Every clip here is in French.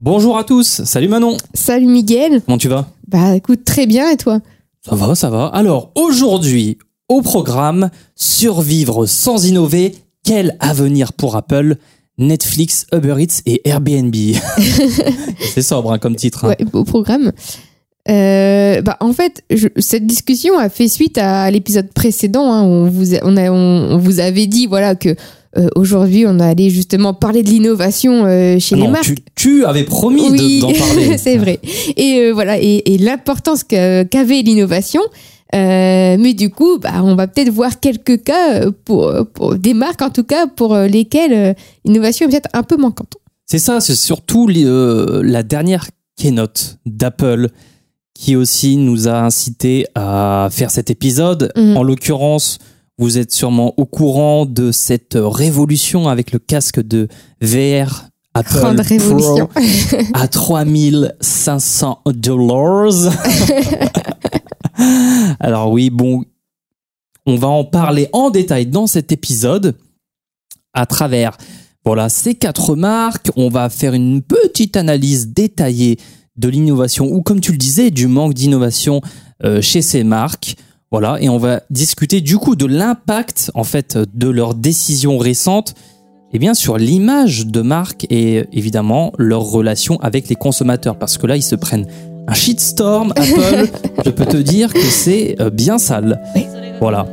Bonjour à tous, salut Manon, Salut Miguel. comment tu vas? Bah écoute, très bien et toi? Ça va, ça va. Alors aujourd'hui, au programme, survivre sans innover, quel avenir pour Apple Netflix, Uber Eats et Airbnb. C'est sobre hein, comme titre. hein. Ouais, au programme. Euh, bah en fait, je- cette discussion a fait suite à l'épisode précédent hein, où on vous, a- on, a- on- on vous avait dit voilà que euh, aujourd'hui on allait justement parler de l'innovation euh, chez les marques. tu, tu avais promis de- oui, d'en parler. c'est vrai. Et euh, voilà, et, et l'importance qu'avait l'innovation. Mais du coup, bah, on va peut-être voir quelques cas pour, pour des marques en tout cas pour lesquelles l'innovation est peut-être un peu manquante. C'est ça, c'est surtout la dernière keynote d'Apple qui aussi nous a incité à faire cet épisode. Mhm. En l'occurrence, vous êtes sûrement au courant de cette révolution avec le casque de VR Apple Grande Pro révolution. à 3500 dollars. Alors oui, bon, on va en parler en détail dans cet épisode à travers voilà ces quatre marques. On va faire une petite analyse détaillée de l'innovation ou comme tu le disais du manque d'innovation euh, chez ces marques. Voilà, et on va discuter du coup de l'impact en fait de leurs décisions récentes eh bien sur l'image de marque et évidemment leur relation avec les consommateurs parce que là ils se prennent un shitstorm Apple, je peux te dire que c'est euh, bien sale. Oui. Voilà.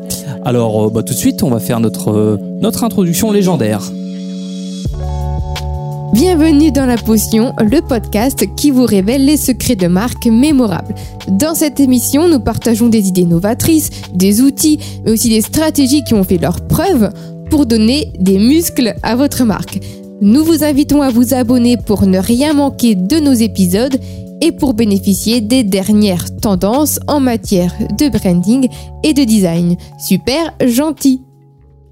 Alors euh, bah, tout de suite, on va faire notre euh, notre introduction légendaire. Bienvenue dans La Potion, le podcast qui vous révèle les secrets de marques mémorables. Dans cette émission, nous partageons des idées novatrices, des outils, mais aussi des stratégies qui ont fait leurs preuves pour donner des muscles à votre marque. Nous vous invitons à vous abonner pour ne rien manquer de nos épisodes et pour bénéficier des dernières tendances en matière de branding et de design. Super gentil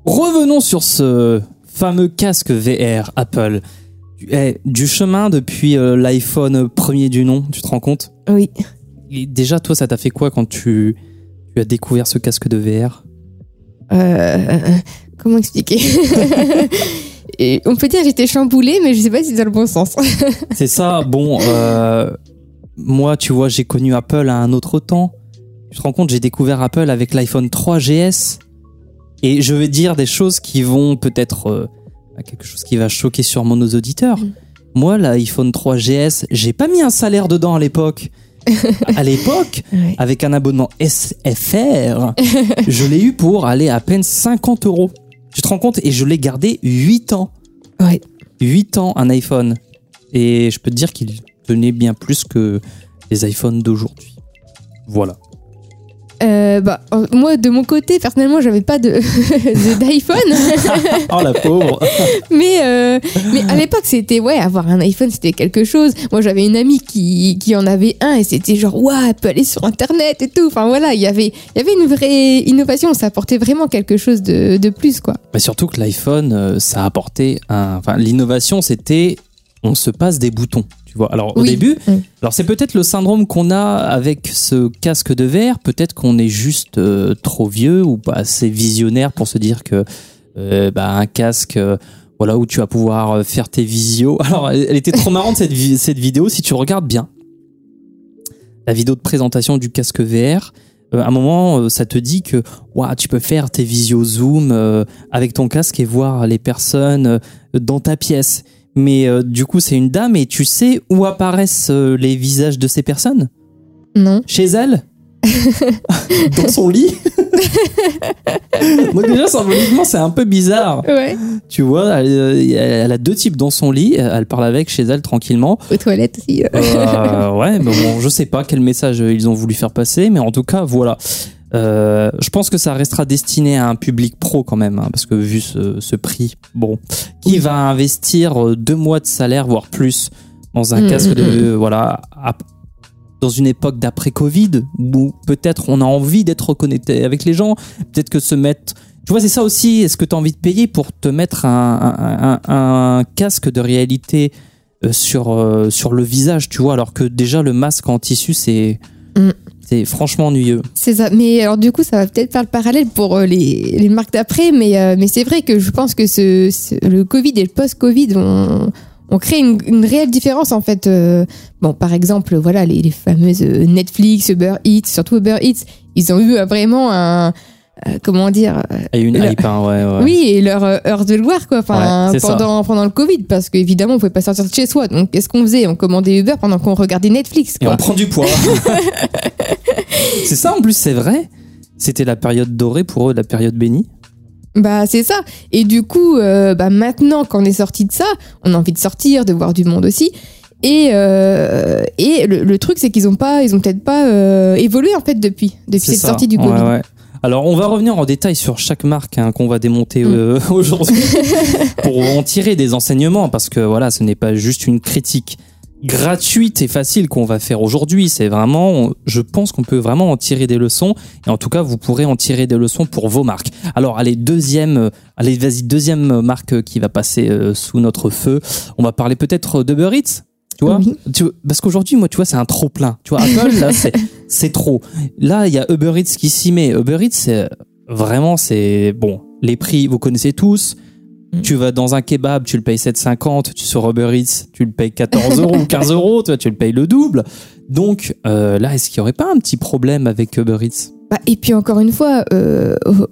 Revenons sur ce fameux casque VR Apple. Eh, du chemin depuis euh, l'iPhone premier du nom, tu te rends compte? Oui. Et Déjà, toi, ça t'a fait quoi quand tu, tu as découvert ce casque de VR Euh, comment expliquer? Et On peut dire que j'étais chamboulée, mais je sais pas si c'est dans le bon sens. C'est ça, bon, euh, moi, tu vois, j'ai connu Apple à un autre temps. Tu te rends compte, j'ai découvert Apple avec l'iPhone 3GS. Et je vais dire des choses qui vont peut-être... quelque chose qui va choquer sûrement nos auditeurs. Mm. Moi, l'iPhone 3GS, j'ai pas mis un salaire dedans à l'époque. à l'époque, Ouais. avec un abonnement SFR, je l'ai eu pour aller à peine 50 euros. Tu te rends compte? Et je l'ai gardé 8 ans. Ouais. 8 ans un iPhone. Et je peux te dire qu'il tenait bien plus que les iPhones d'aujourd'hui. Voilà. Euh, bah, moi, de mon côté, personnellement, j'avais pas de d'iPhone, Oh la pauvre mais euh, mais à l'époque, c'était ouais, avoir un iPhone, c'était quelque chose. Moi, j'avais une amie qui qui en avait un et c'était genre waouh, elle peut aller sur Internet et tout. Enfin voilà, il y avait il y avait une vraie innovation. Ça apportait vraiment quelque chose de de plus quoi. Mais surtout que l'iPhone, euh, ça a apporté un... Enfin, l'innovation, c'était... On se passe des boutons, tu vois. Alors, au début... Oui. Alors, c'est peut-être le syndrome qu'on a avec ce casque de verre. Peut-être qu'on est juste euh, trop vieux ou pas assez visionnaire pour se dire que... euh, bah, un casque... euh, voilà, où tu vas pouvoir faire tes visios. Alors, elle était trop marrante cette, vi- cette vidéo. Si tu regardes bien, la vidéo de présentation du casque VR, à un moment, ça te dit que tu peux faire tes visios Zoom avec ton casque et voir les personnes dans ta pièce. Mais euh, du coup, c'est une dame et tu sais où apparaissent euh, les visages de ces personnes? Non. Chez elle? Dans son lit? Donc déjà, symboliquement, c'est un peu bizarre. Ouais. Tu vois, elle, euh, elle a deux types dans son lit. Elle parle avec chez elle tranquillement. Aux toilettes aussi. Euh, ouais, mais bon, je sais pas quel message ils ont voulu faire passer, mais en tout cas, voilà. Euh, je pense que ça restera destiné à un public pro quand même, hein, parce que vu ce, ce prix, bon, qui va investir euh, deux mois de salaire, voire plus, dans un Mm, casque mm, de, voilà, dans une époque d'après Covid, où peut-être on a envie d'être connecté avec les gens, peut-être que se mettre tu vois, c'est ça aussi. Est-ce que tu as envie de payer pour te mettre un, un- un- un casque de réalité euh, sur, euh, sur le visage, tu vois, alors que déjà le masque en tissu, c'est Mm. C'est franchement ennuyeux. C'est ça. Mais alors du coup, ça va peut-être faire le parallèle pour euh, les, les marques d'après, mais, euh, mais c'est vrai que je pense que le Covid et le post-Covid ont, on crée une, réelle différence en fait. Euh, bon, par exemple, voilà, les, fameuses Netflix, Uber Eats, surtout Uber Eats, ils ont eu vraiment un, euh, comment dire, euh, a une Le- hype, hein, ouais, ouais. oui, et leur euh, heure de gloire quoi. Enfin, Ouais, c'est ça. pendant le Covid, parce qu'évidemment, on pouvait pas sortir de chez soi. Donc, qu'est-ce qu'on faisait? On commandait Uber pendant qu'on regardait Netflix. Et on prend du poids. c'est ça en plus, c'est vrai. C'était la période dorée pour eux, la période bénie. Bah c'est ça. Et du coup, euh, bah maintenant qu'on est sorti de ça, on a envie de sortir, de voir du monde aussi. Et euh, et le, le truc c'est qu'ils ont pas, ils ont peut-être pas euh, évolué en fait depuis depuis cette ça. sortie du Ouais, Covid. ouais. Alors, on va revenir en détail sur chaque marque hein, qu'on va démonter Mm. euh, aujourd'hui pour en tirer des enseignements parce que voilà, ce n'est pas juste une critique gratuite et facile qu'on va faire aujourd'hui. C'est vraiment, je pense qu'on peut vraiment en tirer des leçons et en tout cas, vous pourrez en tirer des leçons pour vos marques. Alors, allez, deuxième, allez, vas-y, deuxième marque qui va passer euh, sous notre feu. On va parler peut-être d'Uber Eats. Tu vois, Oui. tu vois, parce qu'aujourd'hui, moi, tu vois, c'est un trop plein. Tu vois, Apple, là, c'est, c'est trop. Là, il y a Uber Eats qui s'y met. Uber Eats, c'est vraiment, c'est bon. Les prix, vous connaissez tous. Mm. Tu vas dans un kebab, tu le payes 7,50. Tu sur Uber Eats, tu le payes 14 euros ou 15 euros. Tu vois, tu le payes le double. Donc euh, là, est-ce qu'il y aurait pas un petit problème avec Uber Eats? Bah, et puis encore une fois, euh, au,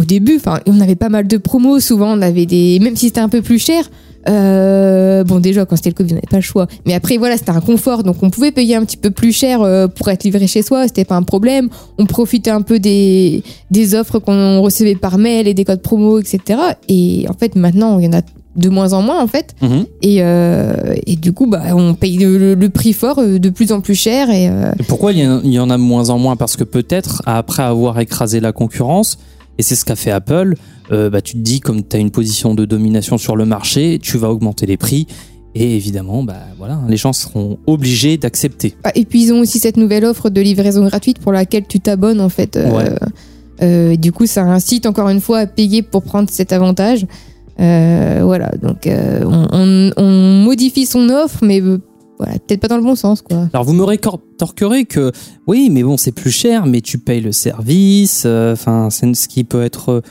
au début, on avait pas mal de promos. Souvent, on avait des, même si c'était un peu plus cher. Euh, bon, déjà quand c'était le Covid, on n'avait pas le choix. Mais après, voilà, c'était un confort, donc on pouvait payer un petit peu plus cher euh, pour être livré chez soi. C'était pas un problème. On profitait un peu des des offres qu'on recevait par mail et des codes promo, etc. Et en fait, maintenant, il y en a de moins en moins en fait. Et, euh, et du coup, bah, on paye le, prix fort de plus en plus cher. Et, euh, Et Pourquoi il y, en- il y en a de moins en moins? Parce que peut-être, après avoir écrasé la concurrence, et c'est ce qu'a fait Apple, euh, bah, tu te dis, comme tu as une position de domination sur le marché, tu vas augmenter les prix. Et évidemment, bah, voilà, les gens seront obligés d'accepter. Ah, Et puis ils ont aussi cette nouvelle offre de livraison gratuite pour laquelle tu t'abonnes en fait. Euh, Ouais. euh, du coup, ça incite encore une fois à payer pour prendre cet avantage. Euh, voilà, donc euh, on, on- on modifie son offre, mais voilà, peut-être pas dans le bon sens quoi. Alors vous me rétorquerez que oui, mais bon, c'est plus cher, mais tu payes le service, enfin, c'est ce qui peut être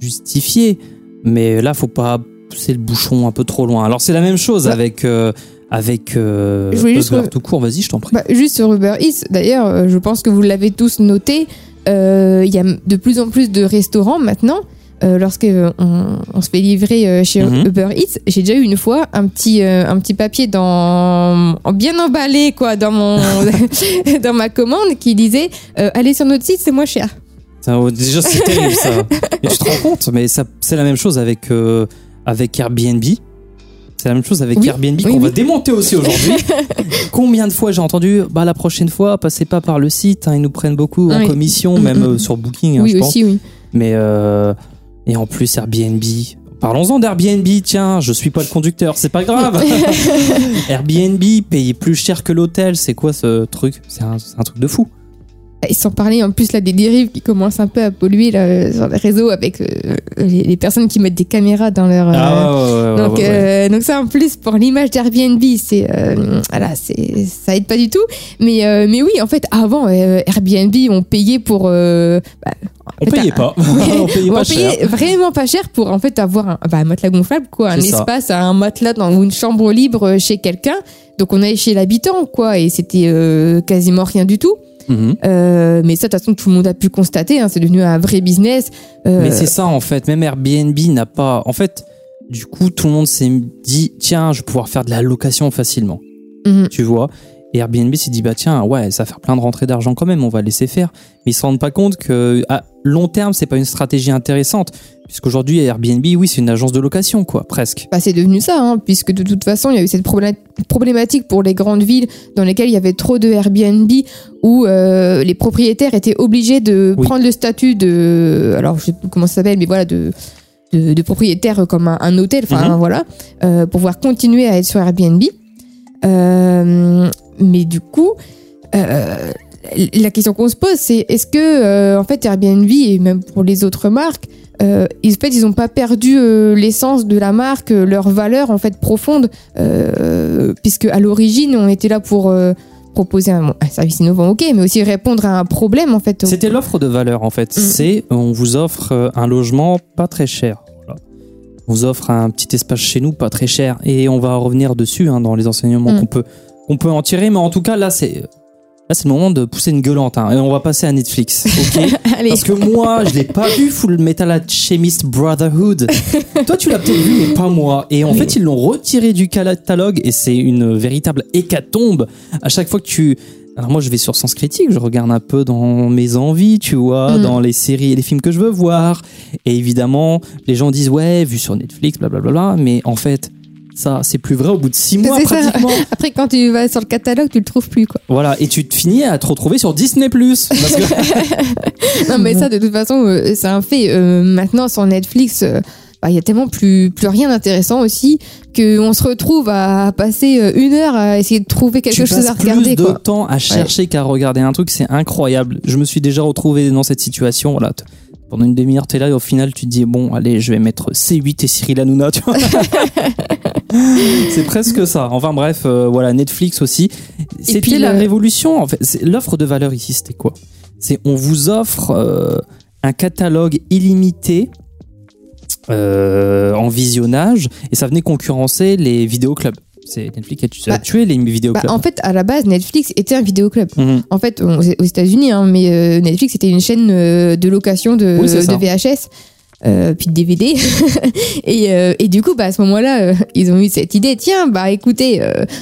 justifié. Mais là, faut pas pousser le bouchon un peu trop loin. Alors c'est la même chose Bah. avec euh, avec euh, Je Uber tout court. Vas-y, je t'en prie. Bah, juste sur Uber Eats, d'ailleurs, euh, je pense que vous l'avez tous noté, euh, il y a de plus en plus de restaurants maintenant. Euh, lorsque euh, on, se fait livrer chez Mhm. Uber Eats, j'ai déjà eu une fois un petit un petit papier dans en- bien emballé quoi dans mon dans ma commande qui disait allez sur notre site c'est moins cher. Ça, oh, déjà, c'est terrible ça. Et tu te rends compte, mais ça, c'est la même chose avec euh, avec Airbnb. C'est la même chose avec Oui, Airbnb oui, qu'on va démonter aussi aujourd'hui. Combien de fois j'ai entendu, bah la prochaine fois, passez pas par le site, hein, ils nous prennent beaucoup en commission, Mm, même mm. euh, sur Booking, hein, je pense. aussi oui. Mais euh, et en plus Airbnb. Parlons-en d'Airbnb, tiens, je suis pas le conducteur, c'est pas grave. Airbnb, payer plus cher que l'hôtel, c'est quoi ce truc? C'est un, c'est un truc de fou. Et sans parler en plus là des dérives qui commencent un peu à polluer là, sur les réseaux avec euh, les, les personnes qui mettent des caméras dans leur euh, Ah ouais, ouais, ouais, ouais, Donc, ouais, euh, donc ça en plus pour l'image d'Airbnb, c'est euh, voilà, c'est ça aide pas du tout. Mais euh, mais oui, en fait, avant euh, Airbnb, on payait pour euh, bah, On payait pas. On payait on pas cher. payait vraiment pas cher pour en fait avoir un, bah, un matelas gonflable quoi, un ça. espace, un matelas dans une chambre libre chez quelqu'un. Donc on allait chez l'habitant quoi, et c'était euh, quasiment rien du tout. Mhm. Euh, mais ça, de toute façon, tout le monde a pu constater. hein, c'est devenu un vrai business. Euh, Mais c'est ça en fait, même Airbnb n'a pas. En fait, du coup, tout le monde s'est dit tiens, je vais pouvoir faire de la location facilement. mhm. Tu vois? Et Airbnb s'est dit bah tiens, ouais, ça va faire plein de rentrées d'argent quand même, on va laisser faire. Mais ils se rendent pas compte que à long terme, c'est pas une stratégie intéressante. Puisqu'aujourd'hui, Airbnb, oui, c'est une agence de location, quoi, presque. Bah, c'est devenu ça, hein, puisque de toute façon, il y a eu cette problé- problématique pour les grandes villes dans lesquelles il y avait trop de Airbnb, où euh, les propriétaires étaient obligés de Oui. prendre le statut de, alors je sais plus comment ça s'appelle, mais voilà, de, de, de propriétaire comme un, un hôtel, enfin Mhm. voilà, euh, pour pouvoir continuer à être sur Airbnb. Euh, mais du coup, euh, la question qu'on se pose, c'est est-ce que euh, en fait Airbnb et même pour les autres marques, euh, ils, en fait, ils n'ont pas perdu euh, l'essence de la marque, leur valeur en fait profonde, puisque à l'origine on était là pour proposer un, un service innovant, ok, mais aussi répondre à un problème en fait. C'était l'offre de valeur, en fait. Mm. C'est on vous offre un logement pas très cher. Voilà. vous offre un petit espace chez nous, pas très cher, et on va revenir dessus hein, dans les enseignements Mm. qu'on peut qu'on peut en tirer. Mais en tout cas, là, c'est là, c'est le moment de pousser une gueulante. hein, et on va passer à Netflix, ok. Parce que moi, je l'ai pas vu Full Metal Alchemist Brotherhood. Toi, tu l'as peut-être vu, mais pas moi. Et en Oui. fait, ils l'ont retiré du catalogue et c'est une véritable hécatombe. À chaque fois que tu alors moi, je vais sur Sens Critique, je regarde un peu dans mes envies, tu vois, Mm. dans les séries et les films que je veux voir. Et évidemment, les gens disent ouais, vu sur Netflix, blablabla. Mais en fait, ça, c'est plus vrai au bout de six mois ça. pratiquement. Après, quand tu vas sur le catalogue, tu le trouves plus, quoi. Voilà, et tu te finis à te retrouver sur Disney que Non, mais ça, de toute façon, euh, c'est un fait. Euh, maintenant, sur Netflix, euh, bah, il y a tellement plus, plus rien d'intéressant aussi qu'on se retrouve à passer une heure à essayer de trouver quelque tu chose à regarder, plus de quoi. temps à chercher qu'à regarder un truc, c'est incroyable. Je me suis déjà retrouvé dans cette situation. Voilà, pendant une demi-heure, t'es là et au final, tu te dis bon, allez, je vais mettre C8 et Cyril Hanouna. Tu vois c'est presque ça. Enfin bref, euh, voilà, Netflix aussi. C'était la le- révolution. En fait, l'offre de valeur ici, c'était quoi? C'est on vous offre euh, un catalogue illimité. euh, en visionnage et ça venait concurrencer les vidéoclubs. Netflix a Bah, tué les Bah, vidéoclubs. en fait, à la base, Netflix était un vidéoclub. Mhm. En fait, on- aux États-Unis, hein, mais euh, Netflix était une chaîne euh, de location de, Oui, VHS. euh, puis de DVD et, euh, et du coup bah à ce moment-là euh, ils ont eu cette idée tiens bah écoutez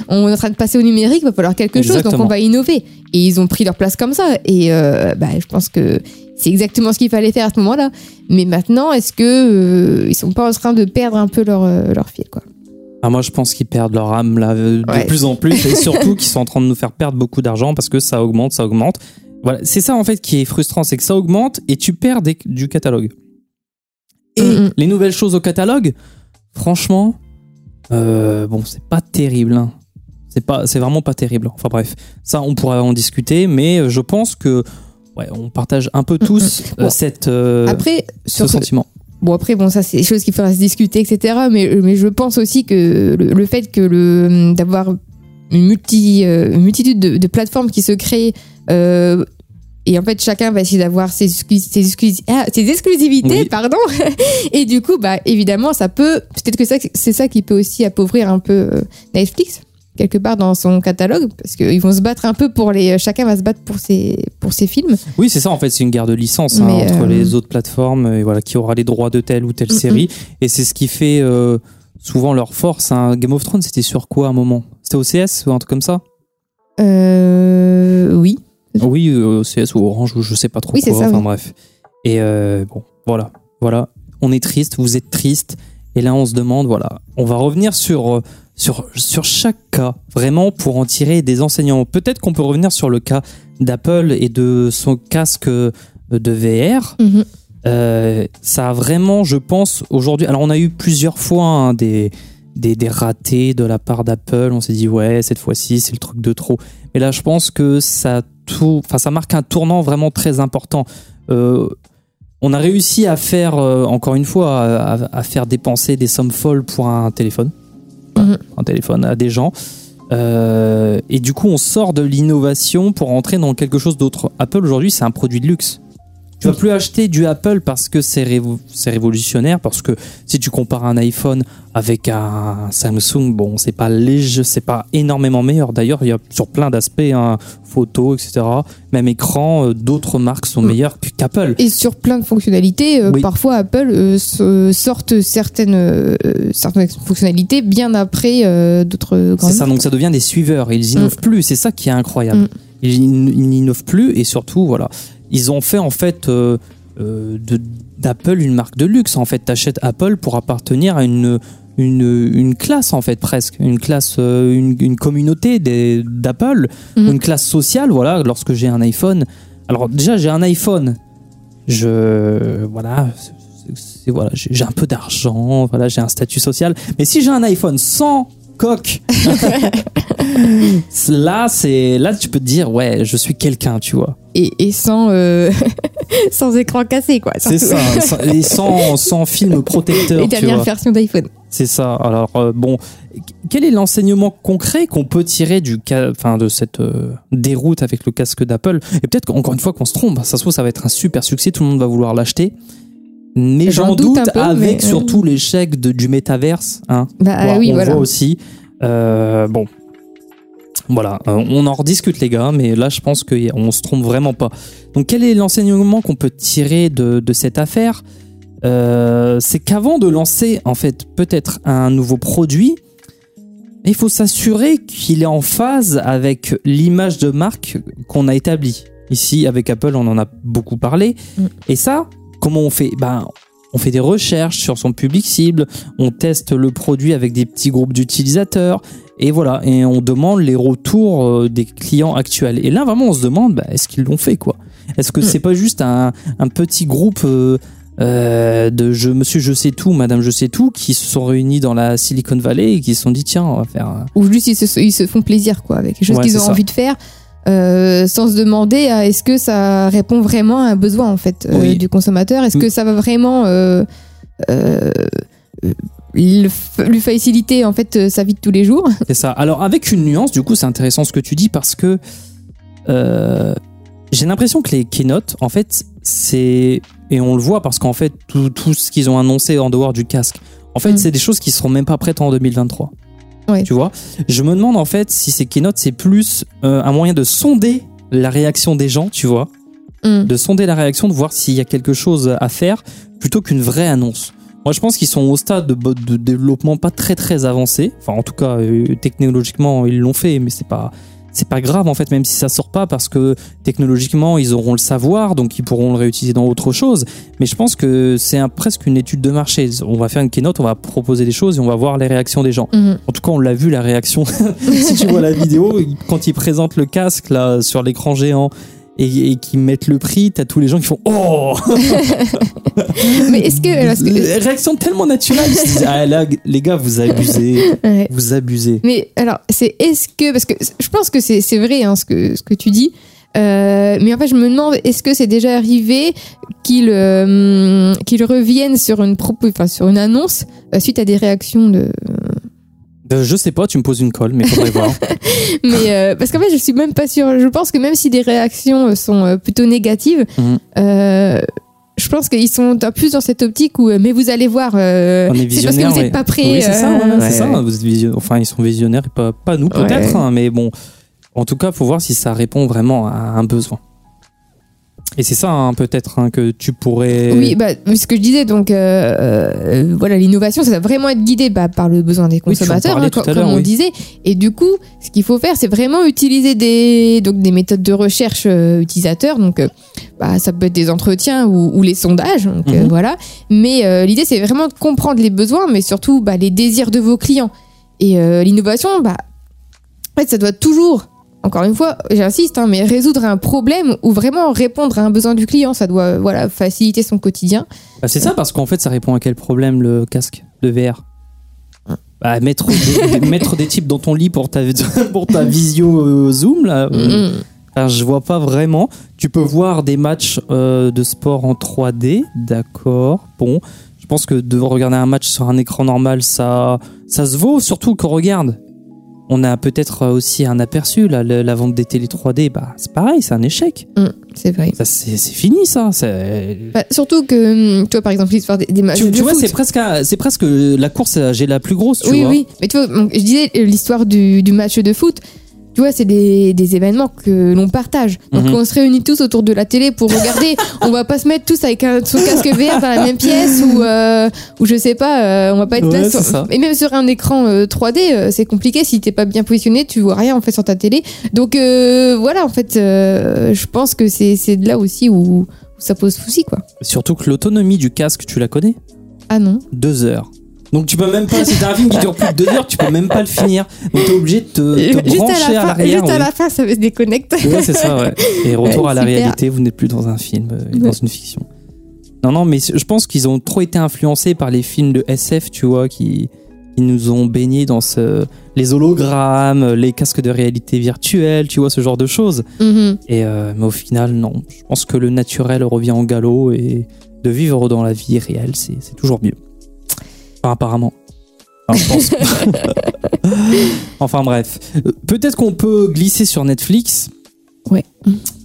on est en train de passer au numérique il va falloir quelque chose donc on va innover et ils ont pris leur place comme ça et bah je pense que c'est exactement ce qu'il fallait faire à ce moment-là mais maintenant est-ce que ils sont pas en train de perdre un peu leur leur fil? Ah, moi, je pense qu'ils perdent leur âme là de Ouais. plus en plus et surtout qu'ils sont en train de nous faire perdre beaucoup d'argent parce que ça augmente, ça augmente. Voilà, c'est ça en fait qui est frustrant, c'est que ça augmente et tu perds des- du catalogue. Et Mhm. les nouvelles choses au catalogue, franchement, euh, bon, c'est pas terrible. hein. C'est pas, c'est vraiment pas terrible. Enfin bref, ça on pourra en discuter, mais je pense que ouais, on partage un peu tous euh, Bon. cette euh, après sur ce- sentiment. Bon après bon ça c'est des choses qu'il faudra se discuter etc mais mais je pense aussi que le, le fait que le d'avoir une multi euh, une multitude de, de plateformes qui se créent euh, et en fait chacun va essayer d'avoir ses, ses, ah, ses exclusivités Oui. pardon et du coup bah évidemment ça peut peut-être que ça c'est ça qui peut aussi appauvrir un peu euh, Netflix quelque part dans son catalogue parce qu'ils vont se battre un peu pour les chacun va se battre pour ses pour ses films Oui, c'est ça en fait, c'est une guerre de licence hein, entre euh, les autres plateformes et voilà qui aura les droits de telle ou telle Mm, mm. série et c'est ce qui fait euh, souvent leur force. hein. Game of Thrones, c'était sur quoi à un moment? C'était OCS ou un truc comme ça? Euh, oui Oui, euh, OCS ou Orange ou je sais pas trop Oui, c'est quoi. ça, enfin oui. bref. Et euh, bon, voilà, voilà, on est triste, vous êtes triste et là on se demande voilà, on va revenir sur euh, sur sur chaque cas vraiment pour en tirer des enseignements. Peut-être qu'on peut revenir sur le cas d'Apple et de son casque de VR. Mhm. Euh, ça a vraiment, je pense, aujourd'hui. Alors, on a eu plusieurs fois hein, des, des, des ratés de la part d'Apple. On s'est dit, ouais, cette fois-ci, c'est le truc de trop. Mais là, je pense que ça, tout, ça marque un tournant vraiment très important. Euh, on a réussi à faire, euh, encore une fois, à, à- à faire dépenser des sommes folles pour un téléphone. Mhm. Un téléphone à des gens. Euh, et du coup, on sort de l'innovation pour entrer dans quelque chose d'autre. Apple, aujourd'hui, c'est un produit de luxe. Tu vas plus acheter du Apple parce que c'est révo- c'est révolutionnaire, parce que si tu compares un iPhone avec un Samsung, bon, c'est pas léger, c'est pas énormément meilleur. D'ailleurs, il y a sur plein d'aspects, hein, photos, etc. Même écran, euh, d'autres marques sont Mm. meilleures qu'Apple. Et sur plein de fonctionnalités, euh, Oui. parfois Apple euh, sortent certaines, euh, certaines fonctionnalités bien après d'autres C'est ça, donc ça devient des suiveurs. Ils innovent plus, c'est ça qui est incroyable. Mm. Ils, ils n'innovent plus et surtout, voilà, ils ont fait en fait euh, euh, d'Apple une marque de luxe. En fait, t'achètes Apple pour appartenir à une une, une classe en fait presque. Une classe euh, une, une communauté d'Apple. Mhm. une classe sociale voilà lorsque j'ai un iPhone. Alors déjà j'ai un iPhone. Je voilà voilà j'ai j'ai un peu d'argent voilà j'ai un statut social. Mais si j'ai un iPhone sans coque là c'est là tu peux te dire ouais je suis quelqu'un tu vois Et, et sans, euh, sans écran cassé, quoi. c'est ça sans- et sans, sans film protecteur tu dernières vois. versions d'iPhone. C'est ça. Alors euh, bon, quel est l'enseignement concret qu'on peut tirer du enfin de cette euh, déroute avec le casque d'Apple? Et peut-être qu'encore une fois qu'on se trompe, ça se trouve ça va être un super succès, tout le monde va vouloir l'acheter. Mais J'en doute doute, un peu, avec mais, surtout l'échec du métaverse. Hein. Bah Voilà, oui, on voilà. voit aussi. Euh, bon. Voilà, euh, on en rediscute les gars, mais là je pense qu'on se trompe vraiment pas. Donc quel est l'enseignement qu'on peut tirer de, de cette affaire Euh, C'est qu'avant de lancer en fait peut-être un nouveau produit, il faut s'assurer qu'il est en phase avec l'image de marque qu'on a établie. Ici avec Apple on en a beaucoup parlé. Mm. Et ça, comment on fait? Ben, on fait des recherches sur son public cible, on teste le produit avec des petits groupes d'utilisateurs, et voilà, et on demande les retours euh, des clients actuels. Et là, vraiment, on se demande, bah, est-ce qu'ils l'ont fait, quoi? Est-ce que c'est pas juste un, un petit groupe euh, euh, de je, monsieur je sais tout, madame je sais tout, qui se sont réunis dans la Silicon Valley et qui se sont dit, tiens, on va faire... un- Ou juste ils se, ils se font plaisir quoi avec les choses Ouais, qu'ils ont ça. envie de faire. Euh, sans se demander à est-ce que ça répond vraiment à un besoin en fait euh, Oui. du consommateur? Est-ce que Mm. ça va vraiment euh, lui faciliter en fait sa vie de tous les jours? C'est ça. Alors avec une nuance, du coup, c'est intéressant ce que tu dis parce que j'ai l'impression que les keynotes, en fait, c'est et on le voit parce qu'en fait tout, tout ce qu'ils ont annoncé en dehors du casque, en fait, Mm. c'est des choses qui seront même pas prêtes en 2023. Ouais. Tu vois Je me demande en fait si ces keynotes c'est plus euh, un moyen de sonder la réaction des gens, tu vois Mm. de sonder la réaction, de voir s'il y a quelque chose à faire, plutôt qu'une vraie annonce. Moi, je pense qu'ils sont au stade de, de développement pas très très avancé. Enfin, en tout cas, euh, technologiquement, ils l'ont fait, mais c'est pas c'est pas grave en fait, même si ça sort pas, parce que technologiquement, ils auront le savoir, donc ils pourront le réutiliser dans autre chose. Mais je pense que c'est un- presque une étude de marché. On va faire une keynote, on va proposer des choses et on va voir les réactions des gens. Mhm. En tout cas, on l'a vu la réaction. si tu vois la vidéo, quand ils présentent le casque là sur l'écran géant et, et qu'ils mettent le prix, t'as tous les gens qui font oh mais est-ce que, réaction tellement naturelle. Ah là, les gars, vous abusez, Ouais. vous abusez. Mais alors, c'est est-ce que parce que je pense que c'est vrai hein, ce que ce que tu dis. Euh, mais en fait, je me demande est-ce que c'est déjà arrivé qu'ils euh, qu'ils reviennent sur une propos, enfin sur une annonce euh, suite à des réactions de. Euh, je sais pas, tu me poses une colle, mais faudrait voir. Mais euh, parce qu'en fait, je suis même pas sûre. Je pense que même si des réactions euh, sont plutôt négatives, Mhm. euh, je pense qu'ils sont un plus dans cette optique où mais vous allez voir, euh, c'est parce que vous ouais. n'êtes pas prêts. Oui, c'est ça, ouais, ouais, c'est ça. Vous êtes visio- Enfin, ils sont visionnaires, et pas, pas nous peut-être, hein, mais bon. En tout cas, faut voir si ça répond vraiment à un besoin. Et c'est ça, hein, peut-être, hein, que tu pourrais. Oui, bah, ce que je disais, donc euh, euh, voilà, l'innovation, ça va vraiment être guidé bah, par le besoin des consommateurs, hein, comme on oui. disait. Et du coup, ce qu'il faut faire, c'est vraiment utiliser des, donc, des méthodes de recherche euh, utilisateurs. Donc, euh, bah, ça peut être des entretiens ou, ou les sondages. Donc, Mhm. voilà. Mais l'idée, c'est vraiment de comprendre les besoins, mais surtout bah, les désirs de vos clients. Et l'innovation, bah, en fait, ça doit toujours, encore une fois, j'insiste, hein, mais résoudre un problème ou vraiment répondre à un besoin du client. Ça doit voilà, faciliter son quotidien. Bah, c'est ça, parce qu'en fait, ça répond à quel problème le casque de VR bah, mettre, des, des- mettre des types dans ton lit pour ta, pour ta visio euh, Zoom, là, euh, Mm. enfin, je vois pas vraiment. Tu peux voir des matchs euh, de sport en 3D, d'accord. Bon, je pense que de regarder un match sur un écran normal, ça, ça se vaut, surtout qu'on regarde. On a peut-être aussi un aperçu, là, la vente des télé 3D, bah, c'est pareil, c'est un échec. Mm, c'est vrai. Ça, c'est fini, ça. c'est- Bah, surtout que, hum, toi, par exemple, l'histoire des, des matchs Tu, de tu vois, c'est presque, un- c'est presque la course, euh, j'ai la plus grosse, tu oui, vois. oui. Mais tu vois, donc, je disais euh, l'histoire du, du match de foot. Tu vois, c'est des, des événements que l'on partage. Donc, Mhm. on se réunit tous autour de la télé pour regarder. on va pas se mettre tous avec un, son casque VR dans la même pièce ou, euh, ou je sais pas, euh, on va pas être Ouais, là. sur-. Et même sur un écran euh, 3D, euh, c'est compliqué. Si t'es pas bien positionné, tu vois rien en fait sur ta télé. Donc, euh, voilà, en fait, euh, je pense que c'est c'est de là aussi où, où ça pose souci, quoi. Surtout que l'autonomie du casque, tu la connais? Ah non. Deux heures. Donc tu peux même pas, si t'as un film qui dure plus de deux heures, tu peux même pas le finir. Donc t'es obligé de te, te brancher à à la l'arrière. juste à la fin, ça se déconnecte. Ouais, c'est ça, ouais. Et retour Ouais, à la super. réalité, vous n'êtes plus dans un film, euh, et dans Ouais. une fiction. Non, non, mais je pense qu'ils ont trop été influencés par les films de SF, tu vois, qui, qui nous ont baignés dans ce, les hologrammes, les casques de réalité virtuelle, tu vois, ce genre de choses. Mhm. Et euh, mais au final, non. Je pense que le naturel revient en galop et de vivre dans la vie réelle, c'est c'est toujours mieux. Enfin, apparemment. Enfin, je pense. enfin bref. Peut-être qu'on peut glisser sur Netflix. Ouais.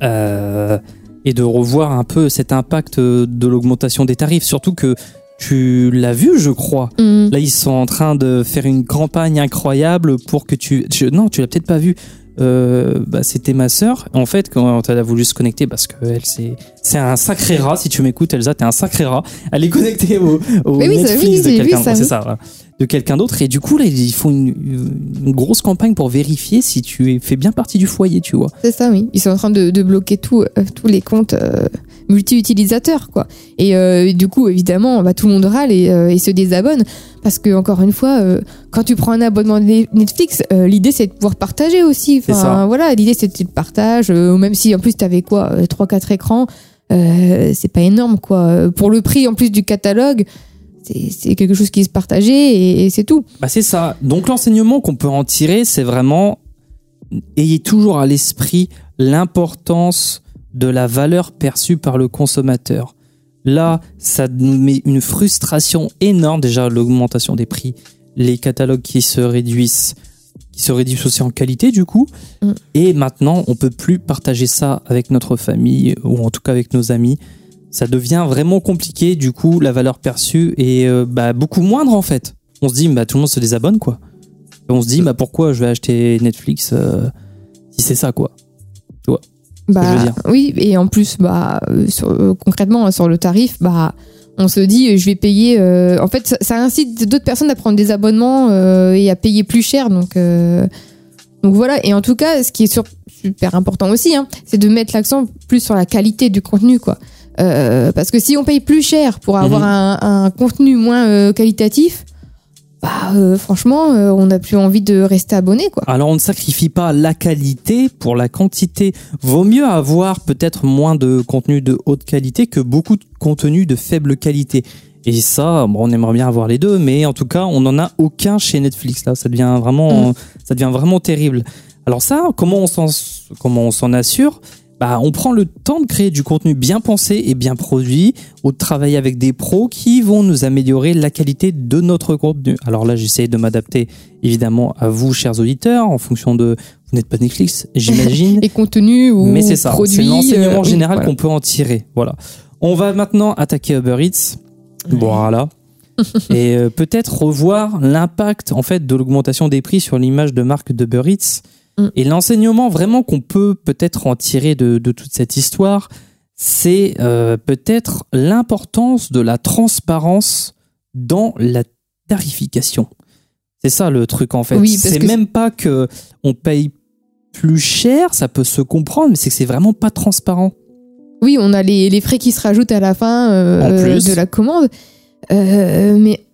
Euh, et de revoir un peu cet impact de l'augmentation des tarifs. Surtout que tu l'as vu, je crois. Mm. Là, ils sont en train de faire une campagne incroyable pour que tu. je- non, tu l'as peut-être pas vu. Euh, bah, c'était ma sœur. En fait, quand elle a voulu se connecter, parce que elle, c'est, c'est un sacré rat. Si tu m'écoutes, Elsa, t'es un sacré rat. Elle est connectée au, au oui, ça- Netflix oui, de quelqu'un. ça, c'est ça, de quelqu'un d'autre. Et du coup, là, ils font une, une grosse campagne pour vérifier si tu fais bien partie du foyer, tu vois. C'est ça, oui. Ils sont en train de, de bloquer tout, euh, tous les comptes euh, multi-utilisateurs, quoi. Et euh, du coup, évidemment, bah, tout le monde râle et, euh, et se désabonne. Parce que, encore une fois, euh, quand tu prends un abonnement de Netflix, l'idée c'est de pouvoir partager aussi. C'est Enfin, ça. voilà, l'idée c'était le partage. même si en plus tu avais quoi, 3-4 écrans, euh, c'est pas énorme, quoi. Pour le prix en plus du catalogue, c'est c'est quelque chose qui se partageait et, et c'est tout. Bah c'est ça. Donc l'enseignement qu'on peut en tirer, c'est vraiment ayez toujours à l'esprit l'importance de la valeur perçue par le consommateur. Là, ça nous met une frustration énorme déjà l'augmentation des prix, les catalogues qui se réduisent qui se réduisent aussi en qualité du coup. Mm. et maintenant on peut plus partager ça avec notre famille ou en tout cas avec nos amis. Ça devient vraiment compliqué du coup la valeur perçue est euh, bah, beaucoup moindre en fait. On se dit bah tout le monde se désabonne quoi. Et on se dit bah pourquoi je vais acheter Netflix euh, si c'est ça quoi. Je veux Bah, dire? oui, et en plus, bah, euh, sur- concrètement, sur le tarif, bah, on se dit, euh, je vais payer. euh, en fait, ça, ça incite d'autres personnes à prendre des abonnements euh, et à payer plus cher. Donc, euh, donc voilà. Et en tout cas, ce qui est sur- super important aussi, hein, c'est de mettre l'accent plus sur la qualité du contenu, quoi. Euh, parce que si on paye plus cher pour avoir Mhm. un, un contenu moins euh, qualitatif, bah, euh, franchement, euh, on n'a plus envie de rester abonné, quoi. Alors on ne sacrifie pas la qualité pour la quantité. Vaut mieux avoir peut-être moins de contenu de haute qualité que beaucoup de contenu de faible qualité. Et ça, bon, on aimerait bien avoir les deux, mais en tout cas, on n'en a aucun chez Netflix. Là, ça devient vraiment, ça devient vraiment terrible. Alors ça, comment on s'en, comment on s'en assure? Bah, on prend le temps de créer du contenu bien pensé et bien produit, ou de travailler avec des pros qui vont nous améliorer la qualité de notre contenu. Alors là, j'essaie de m'adapter évidemment à vous, chers auditeurs, en fonction de. Vous n'êtes pas Netflix, j'imagine. Et contenu ou Mais c'est ça, c'est l'enseignement euh, oui, général voilà. qu'on peut en tirer. Voilà. On va maintenant attaquer Uber Eats. Voilà. Et euh, peut-être revoir l'impact en fait de l'augmentation des prix sur l'image de marque d'Uber Eats. Mm. Et l'enseignement vraiment qu'on peut peut-être en tirer de, de toute cette histoire, c'est euh, peut-être l'importance de la transparence dans la tarification. C'est ça le truc en fait. Oui, c'est même pas que on paye plus cher, ça peut se comprendre, mais c'est que c'est vraiment pas transparent. Oui, on a les, les frais qui se rajoutent à la fin euh, de la commande. Euh, mais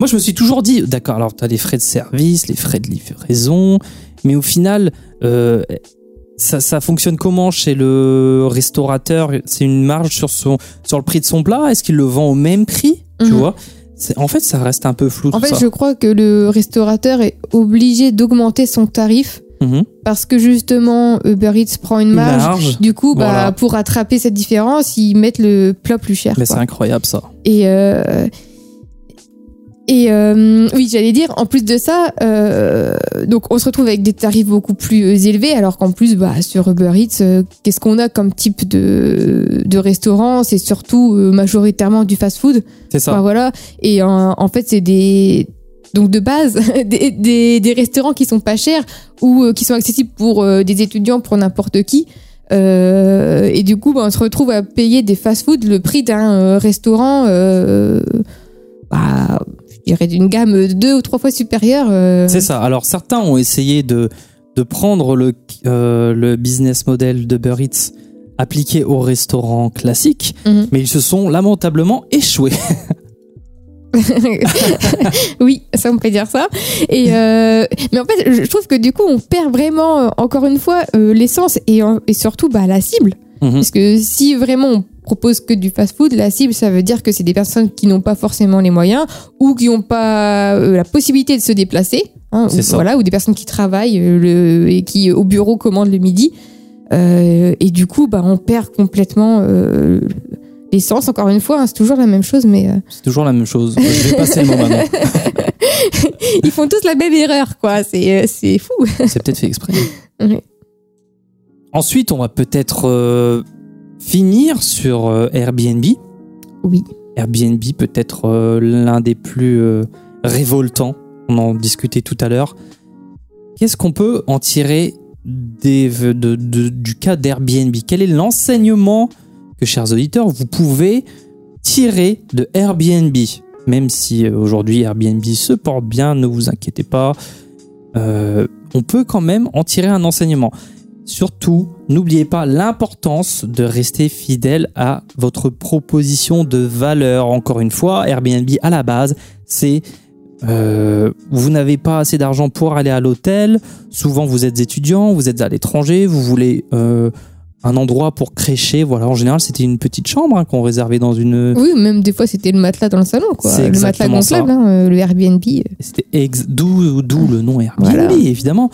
Moi, je me suis toujours dit, d'accord, alors tu as les frais de service, les frais de livraison, mais au final, euh, ça, ça fonctionne comment chez le restaurateur? C'est une marge sur, son, sur le prix de son plat? Est-ce qu'il le vend au même prix? Tu Mhm. vois? En fait, ça reste un peu flou. en tout fait, ça. je crois que le restaurateur est obligé d'augmenter son tarif Mhm. parce que justement Uber Eats prend une Une marge. Du coup, bah, Voilà. pour rattraper cette différence, ils mettent le plat plus cher. Mais c'est incroyable ça. Et, euh, et euh, oui, j'allais dire, en plus de ça, euh, donc on se retrouve avec des tarifs beaucoup plus euh, élevés, alors qu'en plus, bah, sur Uber Eats, euh, qu'est-ce qu'on a comme type de, de restaurant? C'est surtout majoritairement du fast-food. C'est ça. Enfin, voilà. Et en, en fait, c'est des donc de base des, des, des restaurants qui sont pas chers ou euh, qui sont accessibles pour euh, des étudiants, pour n'importe qui. Euh, et du coup, bah, on se retrouve à payer des fast-food le prix d'un restaurant, euh, bah, je dirais d'une gamme deux ou trois fois supérieure. euh. C'est ça. Alors certains ont essayé de, de prendre le, euh, le business model de Eats appliqué au restaurant classique, Mhm. mais ils se sont lamentablement échoués. oui, ça on peut dire ça. Et euh, mais en fait, je trouve que du coup, on perd vraiment, encore une fois, euh, l'essence et, et surtout bah, la cible. Mhm. Parce que si vraiment on propose que du fast-food, la cible, ça veut dire que c'est des personnes qui n'ont pas forcément les moyens ou qui n'ont pas euh, la possibilité de se déplacer. hein, ou, ça. Voilà, ou des personnes qui travaillent euh, le, et qui au bureau commandent le midi. Euh, et du coup, bah, on perd complètement euh, l'essence. Encore une fois, hein, c'est toujours la même chose, mais euh, C'est toujours la même chose. Je vais passer le mot maintenant. ils font tous la même erreur, quoi. C'est fou. C'est peut-être fait exprès. Ensuite, on va peut-être finir sur euh, Airbnb. Oui. Airbnb peut être euh, l'un des plus euh, révoltants. On en discutait tout à l'heure. Qu'est-ce qu'on peut en tirer des, de- de- du cas d'Airbnb? Quel est l'enseignement que, chers auditeurs, vous pouvez tirer de Airbnb? Même si aujourd'hui Airbnb se porte bien, ne vous inquiétez pas. Euh, on peut quand même en tirer un enseignement. Surtout, n'oubliez pas l'importance de rester fidèle à votre proposition de valeur. Encore une fois, Airbnb à la base, c'est euh, vous n'avez pas assez d'argent pour aller à l'hôtel. Souvent, vous êtes étudiant, vous êtes à l'étranger, vous voulez euh, un endroit pour crécher. Voilà, en général, c'était une petite chambre hein, qu'on réservait dans une. Oui, même des fois c'était le matelas dans le salon, quoi. C'est Le matelas gonflable, hein, euh, le Airbnb. C'était ex- d'où d'où le nom Airbnb, Voilà. évidemment.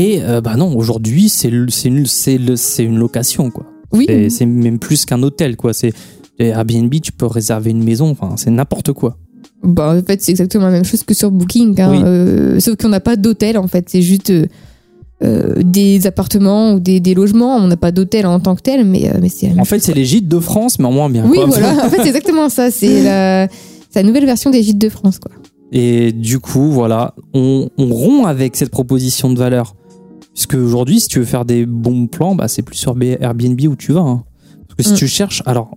Et euh, bah non, aujourd'hui, c'est une, une location, quoi. Oui. C'est- même plus qu'un hôtel, quoi. C'est Airbnb, tu peux réserver une maison, enfin, c'est n'importe quoi. Bah, en fait, c'est exactement la même chose que sur Booking. hein, Oui. euh, sauf qu'on n'a pas d'hôtel, en fait. C'est juste euh, euh, des appartements ou des, des logements. On n'a pas d'hôtel en tant que tel, mais, euh, mais c'est En fait, c'est les gîtes de France, mais en moins bien. Oui, quoi. voilà. En fait, c'est exactement ça. C'est la, c'est la nouvelle version des gîtes de France, quoi. Et du coup, voilà, on, on rompt avec cette proposition de valeur. Puisque aujourd'hui, si tu veux faire des bons plans, bah, c'est plus sur Airbnb où tu vas. hein. Parce que si Mm. tu cherches, alors,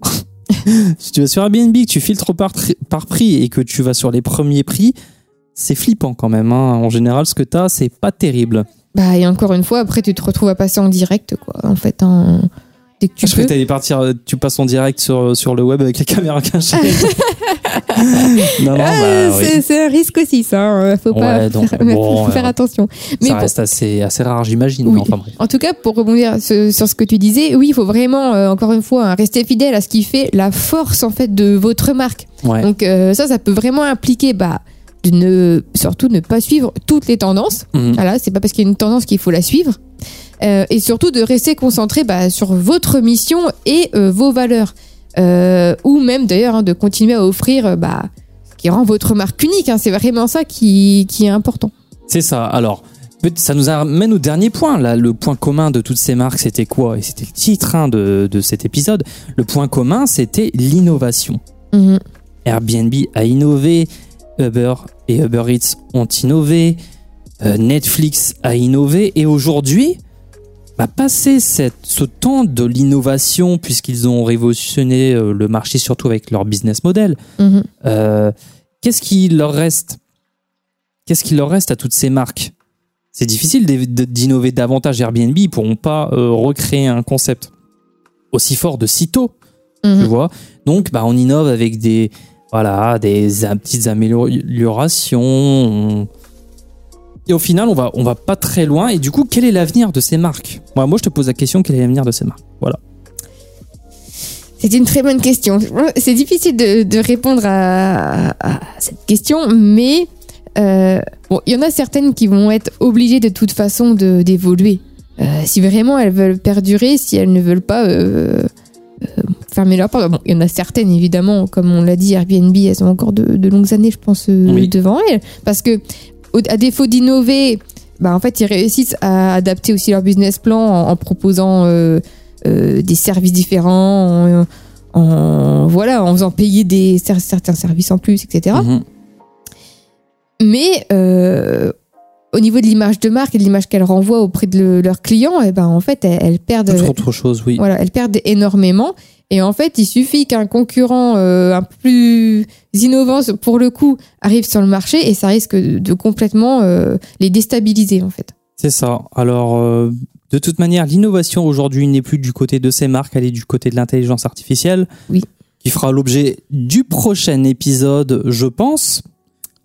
si tu vas sur Airbnb, que tu filtres par, prix et que tu vas sur les premiers prix, c'est flippant quand même. hein. En général, ce que tu as, c'est pas terrible. Bah, et encore une fois, après, tu te retrouves à passer en direct, quoi. En fait, dès que tu Je peux. que t'allais partir, euh, tu passes en direct sur, sur le web avec les caméras cachées. non, non, bah, Ah, oui. c'est, un risque aussi, ça. hein. Faut pas Ouais, donc, faire, bon, faut faire euh, attention. Mais ça bon, reste assez, assez rare, j'imagine. Oui. enfin. En tout cas, pour rebondir ce- sur ce que tu disais, oui, il faut vraiment, euh, encore une fois, hein, rester fidèle à ce qui fait la force en fait de votre marque. Ouais. Donc euh, ça, ça peut vraiment impliquer, bah, de ne, surtout ne pas suivre toutes les tendances. Mhm. Voilà, c'est pas parce qu'il y a une tendance qu'il faut la suivre. Euh, et surtout de rester concentré bah, sur votre mission et euh, vos valeurs. Euh, ou même d'ailleurs hein, de continuer à offrir euh, bah, ce qui rend votre marque unique. hein. C'est vraiment ça qui, qui est important. C'est ça. Alors, ça nous amène au dernier point. Là, le point commun de toutes ces marques, c'était quoi? Et c'était le titre hein, de, de cet épisode. Le point commun, c'était l'innovation. Mhm. Airbnb a innové, Uber et Uber Eats ont innové, euh, Netflix a innové, et aujourd'hui, bah, passé cette, ce temps de l'innovation, puisqu'ils ont révolutionné euh, le marché, surtout avec leur business model, Mhm. euh, qu'est-ce qu'il leur reste? Qu'est-ce qu'il leur reste à toutes ces marques? C'est difficile d'innover davantage. Airbnb, ils pourront pas euh, recréer un concept aussi fort de sitôt, Mhm. tu vois? Donc, bah, on innove avec des, voilà, des petites améliorations. on- Et au final, on va, on va pas très loin. Et du coup, quel est l'avenir de ces marques? Moi, moi, je te pose la question quel est l'avenir de ces marques? Voilà. C'est une très bonne question. C'est difficile de, de répondre à, à cette question, mais euh, bon, il y en a certaines qui vont être obligées de toute façon d'évoluer. Euh, si vraiment elles veulent perdurer, si elles ne veulent pas euh, fermer leur porte. Bon, il y en a certaines, évidemment, comme on l'a dit, Airbnb, elles ont encore de, de longues années, je pense, Oui. devant elles. Parce que, à défaut d'innover, bah, en fait, ils réussissent à adapter aussi leur business plan en, en proposant euh, euh, des services différents, en, en- voilà, en faisant payer des, cer- certains services en plus, etc. Mhm. Mais euh, au niveau de l'image de marque et de l'image qu'elles renvoient auprès de le- leurs clients, eh ben, en fait, elles, elles perdent, Toute autre chose, oui. voilà, elles perdent énormément. Et en fait, il suffit qu'un concurrent euh, un peu plus innovant pour le coup arrive sur le marché et ça risque de, de complètement euh, les déstabiliser en fait. C'est ça. Alors, euh, de toute manière, l'innovation aujourd'hui n'est plus du côté de ces marques, elle est du côté de l'intelligence artificielle. Oui. Qui fera l'objet du prochain épisode, je pense.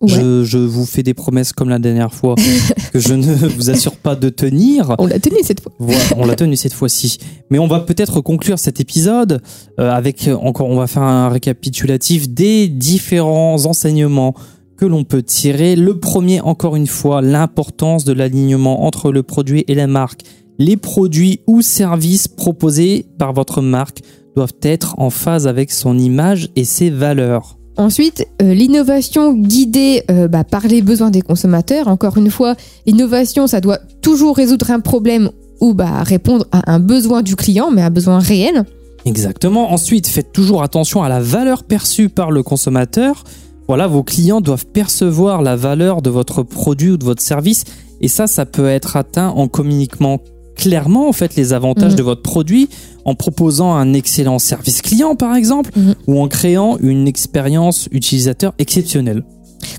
Ouais. Je, je vous fais des promesses comme la dernière fois que je ne vous assure pas de tenir. On l'a tenu cette fois. Voilà, on l'a tenu cette fois-ci. Mais on va peut-être conclure cet épisode euh, avec euh, encore, on va faire un récapitulatif des différents enseignements que l'on peut tirer. Le premier, encore une fois, l'importance de l'alignement entre le produit et la marque. Les produits ou services proposés par votre marque doivent être en phase avec son image et ses valeurs. Ensuite, euh, l'innovation guidée euh, bah, par les besoins des consommateurs. Encore une fois, l'innovation, ça doit toujours résoudre un problème ou bah, répondre à un besoin du client, mais un besoin réel. Exactement. Ensuite, faites toujours attention à la valeur perçue par le consommateur. Voilà, vos clients doivent percevoir la valeur de votre produit ou de votre service. Et ça, ça peut être atteint en communiquant clairement en fait les avantages Mhm. de votre produit, en proposant un excellent service client par exemple, Mhm. ou en créant une expérience utilisateur exceptionnelle.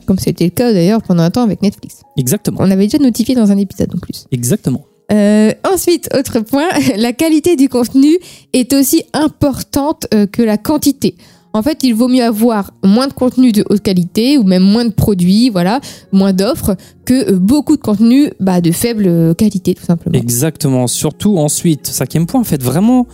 Comme c'était le cas d'ailleurs pendant un temps avec Netflix. Exactement. On avait déjà notifié dans un épisode en plus. Exactement. Euh, ensuite, autre point, la qualité du contenu est aussi importante euh, que la quantité. En fait, il vaut mieux avoir moins de contenu de haute qualité ou même moins de produits, voilà, moins d'offres que euh, beaucoup de contenu bah, de faible euh, qualité, tout simplement. Exactement. Surtout ensuite, cinquième point, faites vraiment,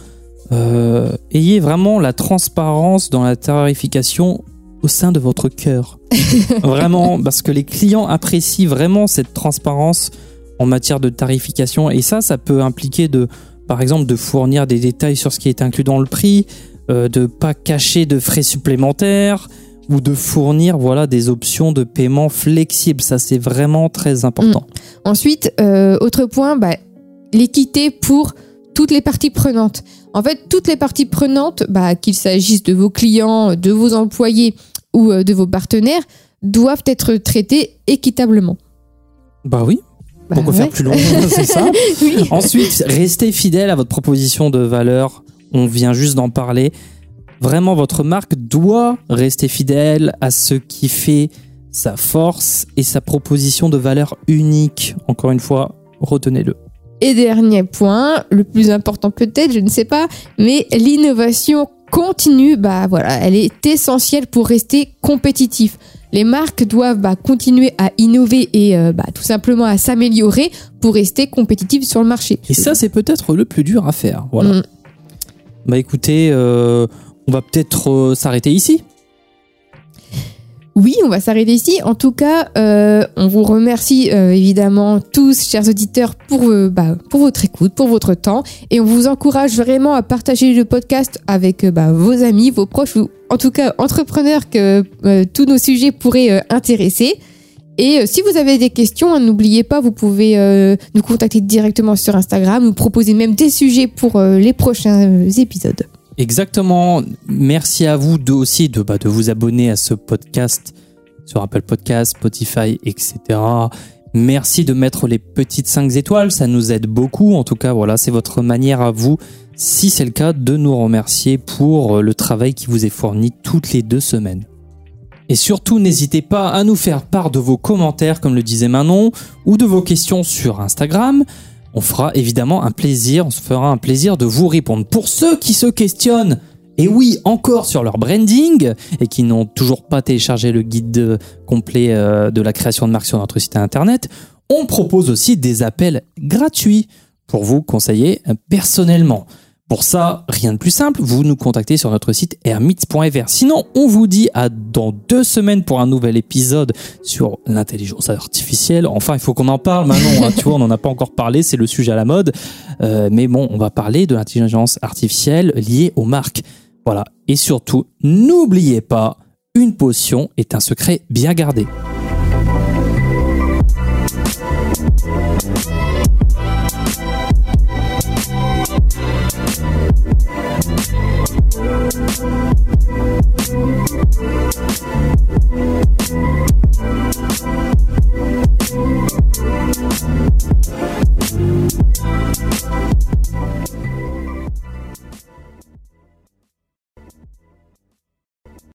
euh, ayez vraiment la transparence dans la tarification au sein de votre cœur. vraiment, parce que les clients apprécient vraiment cette transparence en matière de tarification. Et ça, ça peut impliquer de, par exemple, de fournir des détails sur ce qui est inclus dans le prix, euh, de pas cacher de frais supplémentaires ou de fournir voilà des options de paiement flexibles. Ça, c'est vraiment très important. Ensuite, euh, autre point, bah, l'équité pour toutes les parties prenantes. En fait, toutes les parties prenantes, bah, qu'il s'agisse de vos clients, de vos employés ou euh, de vos partenaires, doivent être traitées équitablement. Bah oui. Bah, Pourquoi ouais. faire plus long? C'est ça. Oui. Ensuite, restez fidèle à votre proposition de valeur. On vient juste d'en parler. Vraiment, votre marque doit rester fidèle à ce qui fait sa force et sa proposition de valeur unique. Encore une fois, retenez-le. Et dernier point, le plus important peut-être, je ne sais pas, mais l'innovation continue, bah voilà, elle est essentielle pour rester compétitif. Les marques doivent bah, continuer à innover et euh, bah, tout simplement à s'améliorer pour rester compétitives sur le marché. Et ça, c'est peut-être le plus dur à faire. Voilà. Mm. Bah écoutez, euh, on va peut-être euh, s'arrêter ici. Oui, on va s'arrêter ici. En tout cas, euh, on vous remercie évidemment tous, chers auditeurs, pour, bah, pour votre écoute, pour votre temps. Et on vous encourage vraiment à partager le podcast avec bah, vos amis, vos proches ou en tout cas entrepreneurs que tous nos sujets pourraient intéresser. Et euh, si vous avez des questions, hein, n'oubliez pas, vous pouvez euh, nous contacter directement sur Instagram, nous proposer même des sujets pour euh, les prochains épisodes. Exactement. Merci à vous aussi de, bah, de vous abonner à ce podcast sur Apple Podcast, Spotify, etc. Merci de mettre les petites 5 étoiles, ça nous aide beaucoup. En tout cas, voilà, c'est votre manière à vous, si c'est le cas, de nous remercier pour le travail qui vous est fourni toutes les deux semaines. Et surtout, n'hésitez pas à nous faire part de vos commentaires, comme le disait Manon, ou de vos questions sur Instagram. On fera évidemment un plaisir, on se fera un plaisir de vous répondre. Pour ceux qui se questionnent, et oui, encore sur leur branding, et qui n'ont toujours pas téléchargé le guide complet euh, de la création de marque sur notre site internet, on propose aussi des appels gratuits pour vous conseiller personnellement. Pour ça, rien de plus simple, vous nous contactez sur notre site hermits.fr. Sinon, on vous dit à dans deux semaines pour un nouvel épisode sur l'intelligence artificielle. Enfin, il faut qu'on en parle maintenant. hein, tu vois, on n'en a pas encore parlé, c'est le sujet à la mode. Euh, mais bon, on va parler de l'intelligence artificielle liée aux marques. Voilà. Et surtout, n'oubliez pas, une potion est un secret bien gardé. Thank you.